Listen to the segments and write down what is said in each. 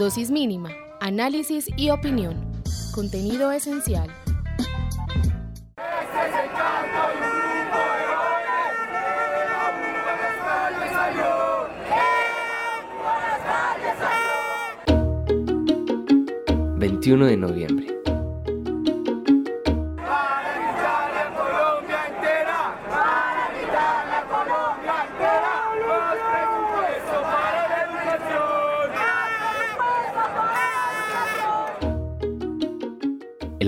Dosis mínima, análisis y opinión. Contenido esencial. ...21 de noviembre...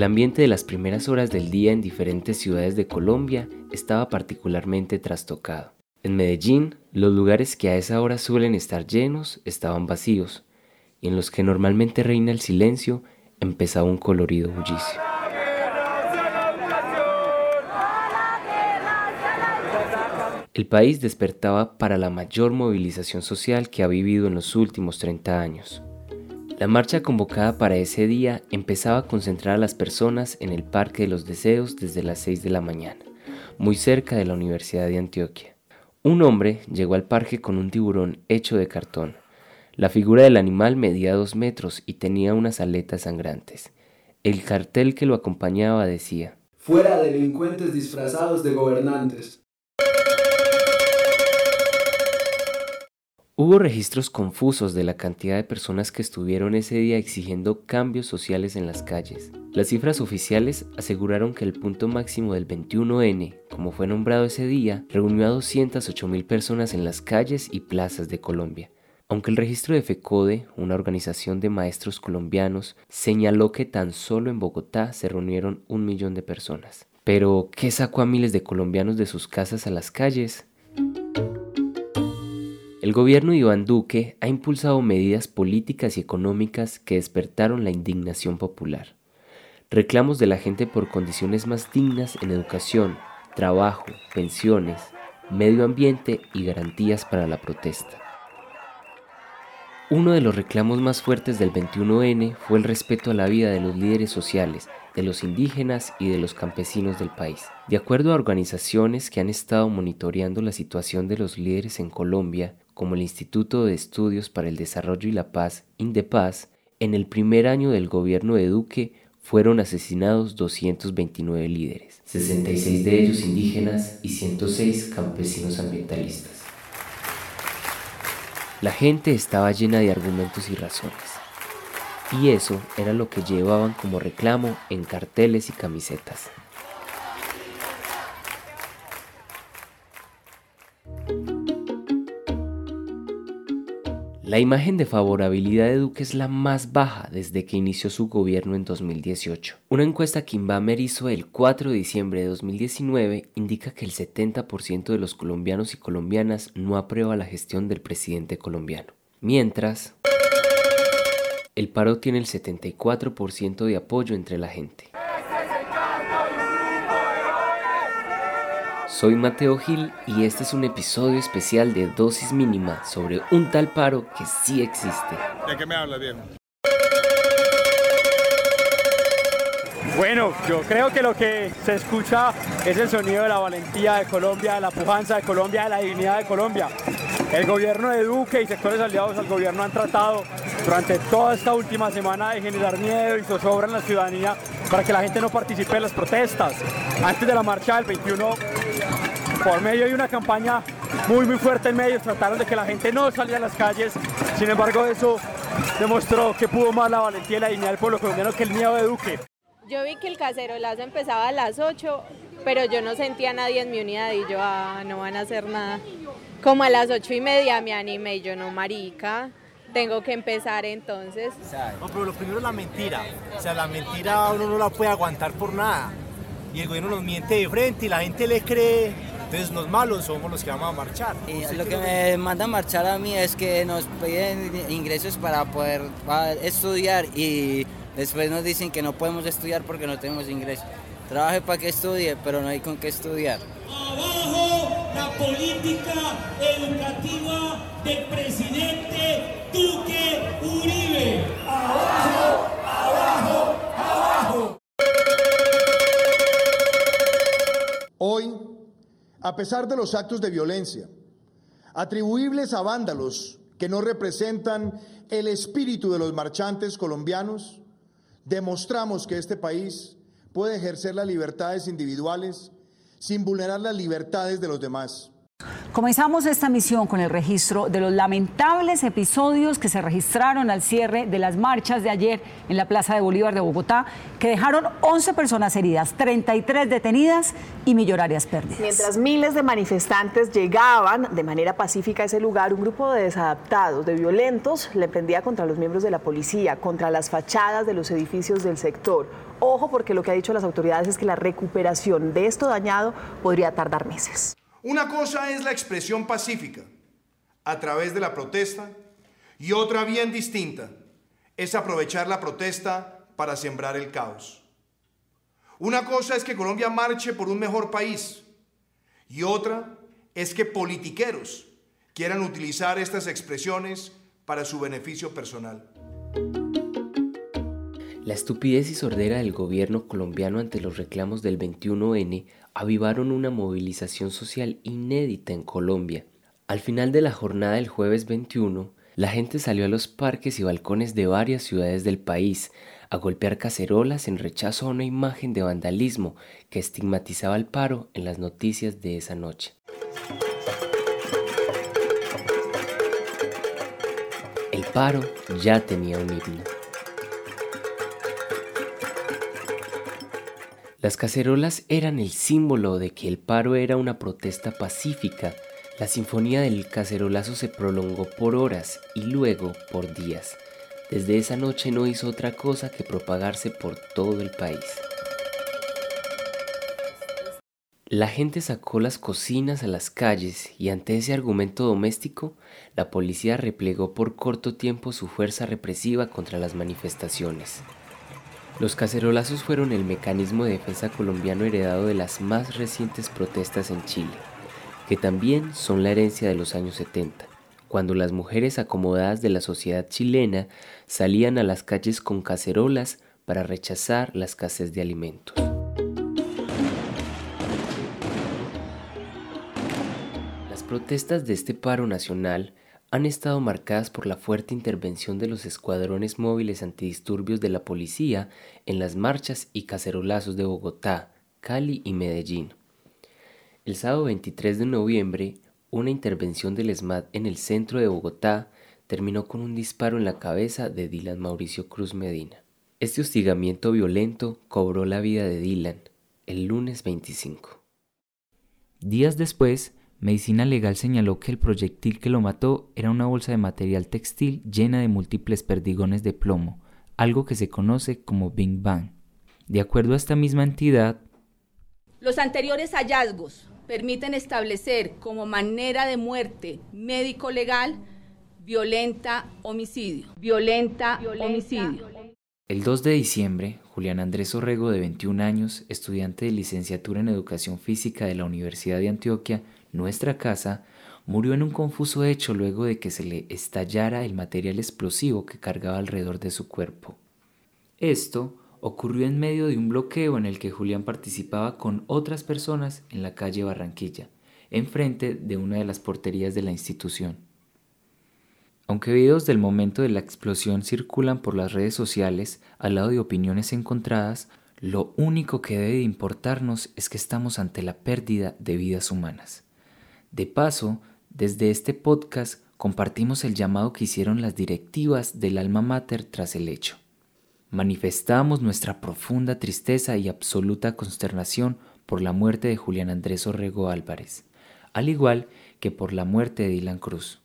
El ambiente de las primeras horas del día en diferentes ciudades de Colombia estaba particularmente trastocado. En Medellín, los lugares que a esa hora suelen estar llenos estaban vacíos, y en los que normalmente reina el silencio empezaba un colorido bullicio. El país despertaba para la mayor movilización social que ha vivido en los últimos 30 años. La marcha convocada para ese día empezaba a concentrar a las personas en el Parque de los Deseos desde las 6 de la mañana, muy cerca de la Universidad de Antioquia. Un hombre llegó al parque con un tiburón hecho de cartón. La figura del animal medía dos metros y tenía unas aletas sangrantes. El cartel que lo acompañaba decía, Fuera delincuentes disfrazados de gobernantes. Hubo registros confusos de la cantidad de personas que estuvieron ese día exigiendo cambios sociales en las calles. Las cifras oficiales aseguraron que el punto máximo del 21N, como fue nombrado ese día, reunió a 208 mil personas en las calles y plazas de Colombia. Aunque el registro de FECODE, una organización de maestros colombianos, señaló que tan solo en Bogotá se reunieron un millón de personas. Pero, ¿qué sacó a miles de colombianos de sus casas a las calles? El gobierno de Iván Duque ha impulsado medidas políticas y económicas que despertaron la indignación popular. Reclamos de la gente por condiciones más dignas en educación, trabajo, pensiones, medio ambiente y garantías para la protesta. Uno de los reclamos más fuertes del 21N fue el respeto a la vida de los líderes sociales, de los indígenas y de los campesinos del país. De acuerdo a organizaciones que han estado monitoreando la situación de los líderes en Colombia, como el Instituto de Estudios para el Desarrollo y la Paz, INDEPAZ, en el primer año del gobierno de Duque fueron asesinados 229 líderes, 66 de ellos indígenas y 106 campesinos ambientalistas. La gente estaba llena de argumentos y razones, y eso era lo que llevaban como reclamo en carteles y camisetas. La imagen de favorabilidad de Duque es la más baja desde que inició su gobierno en 2018. Una encuesta que Inbamer hizo el 4 de diciembre de 2019 indica que el 70% de los colombianos y colombianas no aprueba la gestión del presidente colombiano. Mientras, el paro tiene el 74% de apoyo entre la gente. Soy Mateo Gil y este es un episodio especial de Dosis Mínima sobre un tal paro que sí existe. ¿De qué me hablas, viejo? Bueno, yo creo que lo que se escucha es el sonido de la valentía de Colombia, de la pujanza de Colombia, de la dignidad de Colombia. El gobierno de Duque y sectores aliados al gobierno han tratado durante toda esta última semana de generar miedo y zozobra en la ciudadanía para que la gente no participe en las protestas. Antes de la marcha del 21 por medio de una campaña muy muy fuerte en medios trataron de que la gente no saliera a las calles. Sin embargo, eso demostró que pudo más la valentía y la dignidad del pueblo colombiano que el miedo de Duque. Yo vi que el cacerolazo empezaba a las 8, pero yo no sentía a nadie en mi unidad y yo, ah, no van a hacer nada. Como a las ocho y media me animé y yo, no, marica, tengo que empezar entonces. no, pero lo primero es la mentira. O sea, la mentira uno no la puede aguantar por nada. Y el gobierno nos miente de frente y la gente le cree entonces los malos somos los que vamos a marchar. Y lo que me manda a marchar a mí es que nos piden ingresos para poder estudiar y después nos dicen que no podemos estudiar porque no tenemos ingresos. Trabaje para que estudie, pero no hay con qué estudiar. Abajo la política educativa del presidente Duque Uribe. Abajo, abajo, abajo. Hoy a pesar de los actos de violencia atribuibles a vándalos que no representan el espíritu de los marchantes colombianos, demostramos que este país puede ejercer las libertades individuales sin vulnerar las libertades de los demás. Comenzamos esta misión con el registro de los lamentables episodios que se registraron al cierre de las marchas de ayer en la Plaza de Bolívar de Bogotá, que dejaron 11 personas heridas, 33 detenidas y millonarias pérdidas. Mientras miles de manifestantes llegaban de manera pacífica a ese lugar, un grupo de desadaptados, de violentos, le prendía contra los miembros de la policía, contra las fachadas de los edificios del sector. Ojo porque lo que ha dicho las autoridades es que la recuperación de esto dañado podría tardar meses. Una cosa es la expresión pacífica a través de la protesta y otra bien distinta es aprovechar la protesta para sembrar el caos. Una cosa es que Colombia marche por un mejor país y otra es que politiqueros quieran utilizar estas expresiones para su beneficio personal. La estupidez y sordera del gobierno colombiano ante los reclamos del 21N avivaron una movilización social inédita en Colombia. Al final de la jornada del jueves 21, la gente salió a los parques y balcones de varias ciudades del país a golpear cacerolas en rechazo a una imagen de vandalismo que estigmatizaba el paro en las noticias de esa noche. El paro ya tenía un himno. Las cacerolas eran el símbolo de que el paro era una protesta pacífica. La sinfonía del cacerolazo se prolongó por horas y luego por días. Desde esa noche no hizo otra cosa que propagarse por todo el país. La gente sacó las cocinas a las calles y ante ese argumento doméstico, la policía replegó por corto tiempo su fuerza represiva contra las manifestaciones. Los cacerolazos fueron el mecanismo de defensa colombiano heredado de las más recientes protestas en Chile, que también son la herencia de los años 70, cuando las mujeres acomodadas de la sociedad chilena salían a las calles con cacerolas para rechazar la escasez de alimentos. Las protestas de este paro nacional han estado marcadas por la fuerte intervención de los escuadrones móviles antidisturbios de la policía en las marchas y cacerolazos de Bogotá, Cali y Medellín. El sábado 23 de noviembre, una intervención del SMAT en el centro de Bogotá terminó con un disparo en la cabeza de Dylan Mauricio Cruz Medina. Este hostigamiento violento cobró la vida de Dylan el lunes 25. Días después, Medicina Legal señaló que el proyectil que lo mató era una bolsa de material textil llena de múltiples perdigones de plomo, algo que se conoce como Big Bang. De acuerdo a esta misma entidad, los anteriores hallazgos permiten establecer como manera de muerte médico-legal violenta homicidio. Violenta, homicidio. El 2 de diciembre, Julián Andrés Orrego, de 21 años, estudiante de licenciatura en Educación Física de la Universidad de Antioquia, nuestra casa, murió en un confuso hecho luego de que se le estallara el material explosivo que cargaba alrededor de su cuerpo. Esto ocurrió en medio de un bloqueo en el que Julián participaba con otras personas en la calle Barranquilla, enfrente de una de las porterías de la institución. Aunque videos del momento de la explosión circulan por las redes sociales al lado de opiniones encontradas, lo único que debe importarnos es que estamos ante la pérdida de vidas humanas. De paso, desde este podcast compartimos el llamado que hicieron las directivas del alma mater tras el hecho. Manifestamos nuestra profunda tristeza y absoluta consternación por la muerte de Julián Andrés Orrego Álvarez, al igual que por la muerte de Dylan Cruz.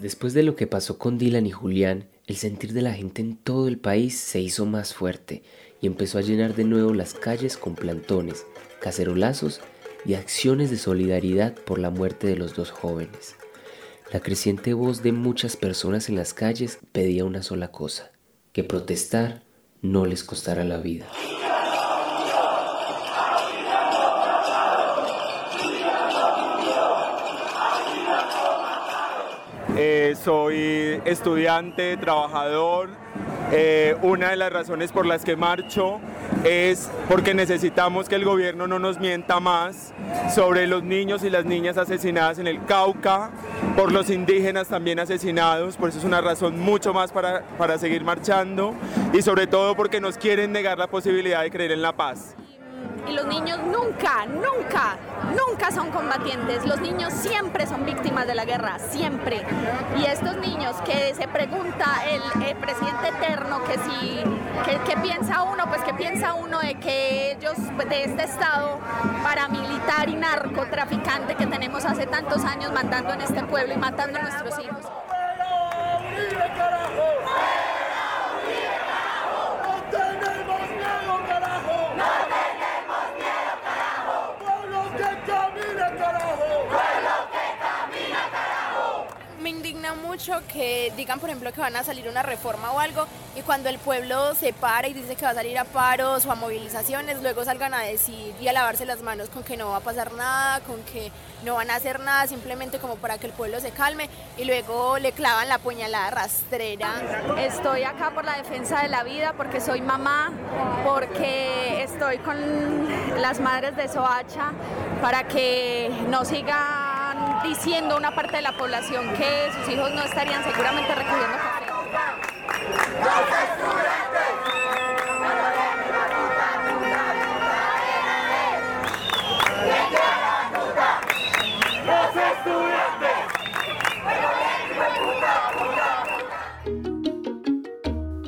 Después de lo que pasó con Dylan y Julián, el sentir de la gente en todo el país se hizo más fuerte y empezó a llenar de nuevo las calles con plantones, cacerolazos y acciones de solidaridad por la muerte de los dos jóvenes. La creciente voz de muchas personas en las calles pedía una sola cosa, que protestar no les costara la vida. Eh, soy estudiante, trabajador. Eh, una de las razones por las que marcho es porque necesitamos que el gobierno no nos mienta más sobre los niños y las niñas asesinadas en el Cauca, por los indígenas también asesinados, por eso es una razón mucho más para, para seguir marchando y sobre todo porque nos quieren negar la posibilidad de creer en la paz y los niños nunca, nunca, nunca son combatientes. Los niños siempre son víctimas de la guerra, siempre. Y estos niños que se pregunta el, presidente eterno que si, que, piensa uno, pues que piensa uno de que ellos, de este estado paramilitar y narcotraficante que tenemos hace tantos años mandando en este pueblo y matando a nuestros hijos. Mucho que digan, por ejemplo, que van a salir una reforma o algo y cuando el pueblo se para y dice que va a salir a paros o a movilizaciones, luego salgan a decir y a lavarse las manos con que no va a pasar nada, con que no van a hacer nada, simplemente como para que el pueblo se calme y luego le clavan la puñalada rastrera. Estoy acá por la defensa de la vida, porque soy mamá, porque estoy con las madres de Soacha para que no siga diciendo una parte de la población que sus hijos no estarían seguramente recogiendo café.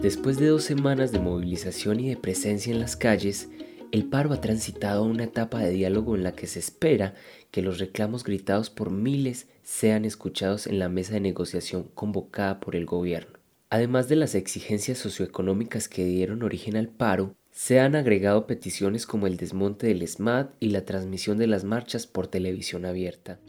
Después de dos semanas de movilización y de presencia en las calles, el paro ha transitado una etapa de diálogo en la que se espera que los reclamos gritados por miles sean escuchados en la mesa de negociación convocada por el gobierno. Además de las exigencias socioeconómicas que dieron origen al paro, se han agregado peticiones como el desmonte del SMAT y la transmisión de las marchas por televisión abierta.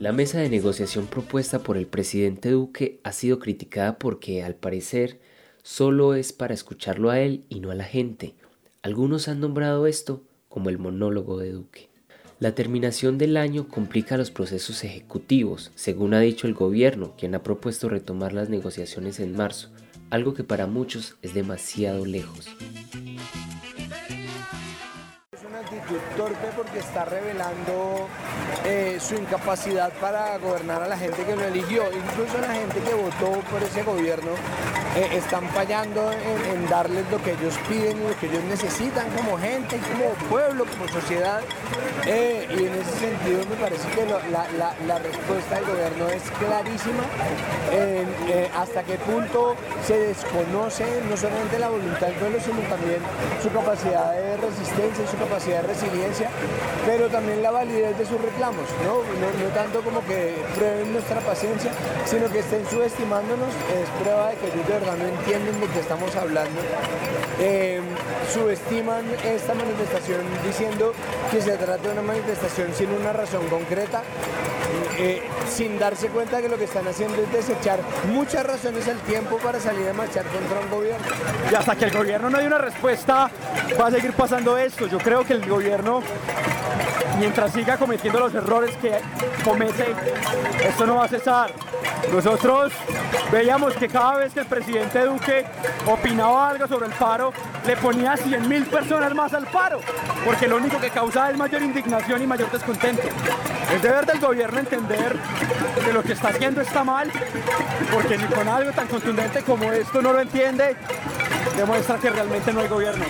La mesa de negociación propuesta por el presidente Duque ha sido criticada porque, al parecer, solo es para escucharlo a él y no a la gente. Algunos han nombrado esto como el monólogo de Duque. La terminación del año complica los procesos ejecutivos, según ha dicho el gobierno, quien ha propuesto retomar las negociaciones en marzo, algo que para muchos es demasiado lejos torpe porque está revelando eh, su incapacidad para gobernar a la gente que lo eligió. Incluso la gente que votó por ese gobierno eh, están fallando en, darles lo que ellos piden y lo que ellos necesitan como gente, como pueblo, como sociedad. Eh, y en ese sentido me parece que la, respuesta del gobierno es clarísima. hasta qué punto se desconoce no solamente la voluntad del pueblo, sino también su capacidad de resistencia y su capacidad de resiliencia, pero también la validez de sus reclamos, ¿no? No, tanto como que prueben nuestra paciencia, sino que estén subestimándonos, es prueba de que ellos no entienden de qué estamos hablando. Em, subestiman esta manifestación diciendo que se trata de una manifestación sin una razón concreta, eh, sin darse cuenta que lo que están haciendo es desechar muchas razones al tiempo para salir a marchar contra un gobierno. Y hasta que el gobierno no dé una respuesta, va a seguir pasando esto. Yo creo que el gobierno, mientras siga cometiendo los errores que comete, esto no va a cesar. Nosotros veíamos que cada vez que el presidente Duque opinaba algo sobre el paro, le ponía 100 mil personas más al paro, porque lo único que causa es mayor indignación y mayor descontento. Es deber del gobierno entender que lo que está haciendo está mal, porque ni con algo tan contundente como esto no lo entiende, demuestra que realmente no hay gobierno.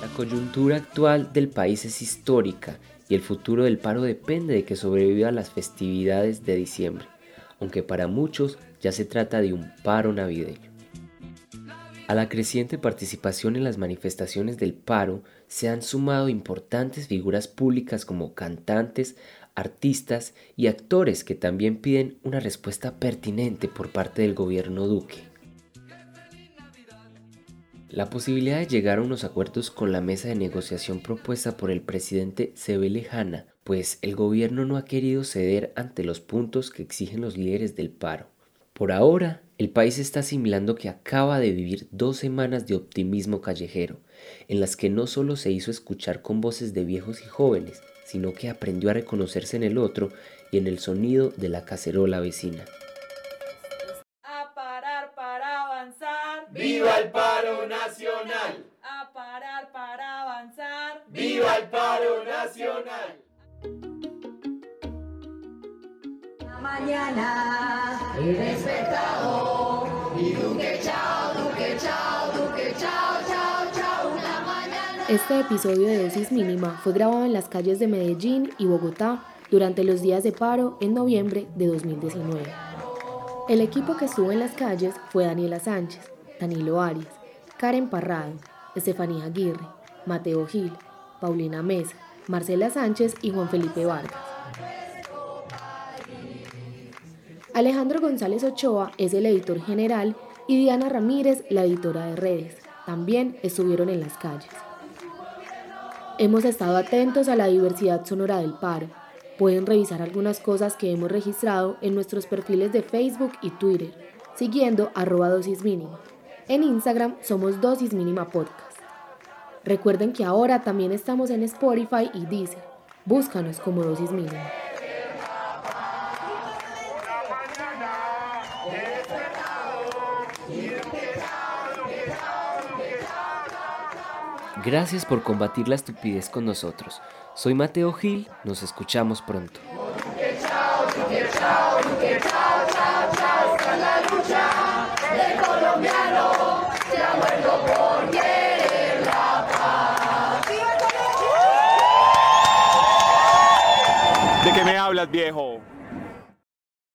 La coyuntura actual del país es histórica y el futuro del paro depende de que sobreviva las festividades de diciembre, aunque para muchos ya se trata de un paro navideño. A la creciente participación en las manifestaciones del paro se han sumado importantes figuras públicas como cantantes, artistas y actores que también piden una respuesta pertinente por parte del gobierno Duque. La posibilidad de llegar a unos acuerdos con la mesa de negociación propuesta por el presidente se ve lejana, pues el gobierno no ha querido ceder ante los puntos que exigen los líderes del paro. Por ahora, el país está asimilando que acaba de vivir dos semanas de optimismo callejero, en las que no solo se hizo escuchar con voces de viejos y jóvenes, sino que aprendió a reconocerse en el otro y en el sonido de la cacerola vecina. ¡Viva el paro nacional! Mañana y Duque chao, Duque chao, Duque chao, chao, chao, una mañana. Este episodio de Dosis Mínima fue grabado en las calles de Medellín y Bogotá durante los días de paro en noviembre de 2019. El equipo que estuvo en las calles fue Daniela Sánchez, Danilo Arias, Karen Parrado, Estefanía Aguirre, Mateo Gil, Paulina Mesa, Marcela Sánchez y Juan Felipe Vargas. Alejandro González Ochoa es el editor general y Diana Ramírez la editora de redes. También estuvieron en las calles. Hemos estado atentos a la diversidad sonora del paro. Pueden revisar algunas cosas que hemos registrado en nuestros perfiles de Facebook y Twitter, siguiendo arroba dosis. En Instagram somos dosis podcast. Recuerden que ahora también estamos en Spotify y Deezer. Búscanos como dosis mínima. Gracias por combatir la estupidez con nosotros. Soy Mateo Gil, nos escuchamos pronto. ¿De qué me hablas, viejo?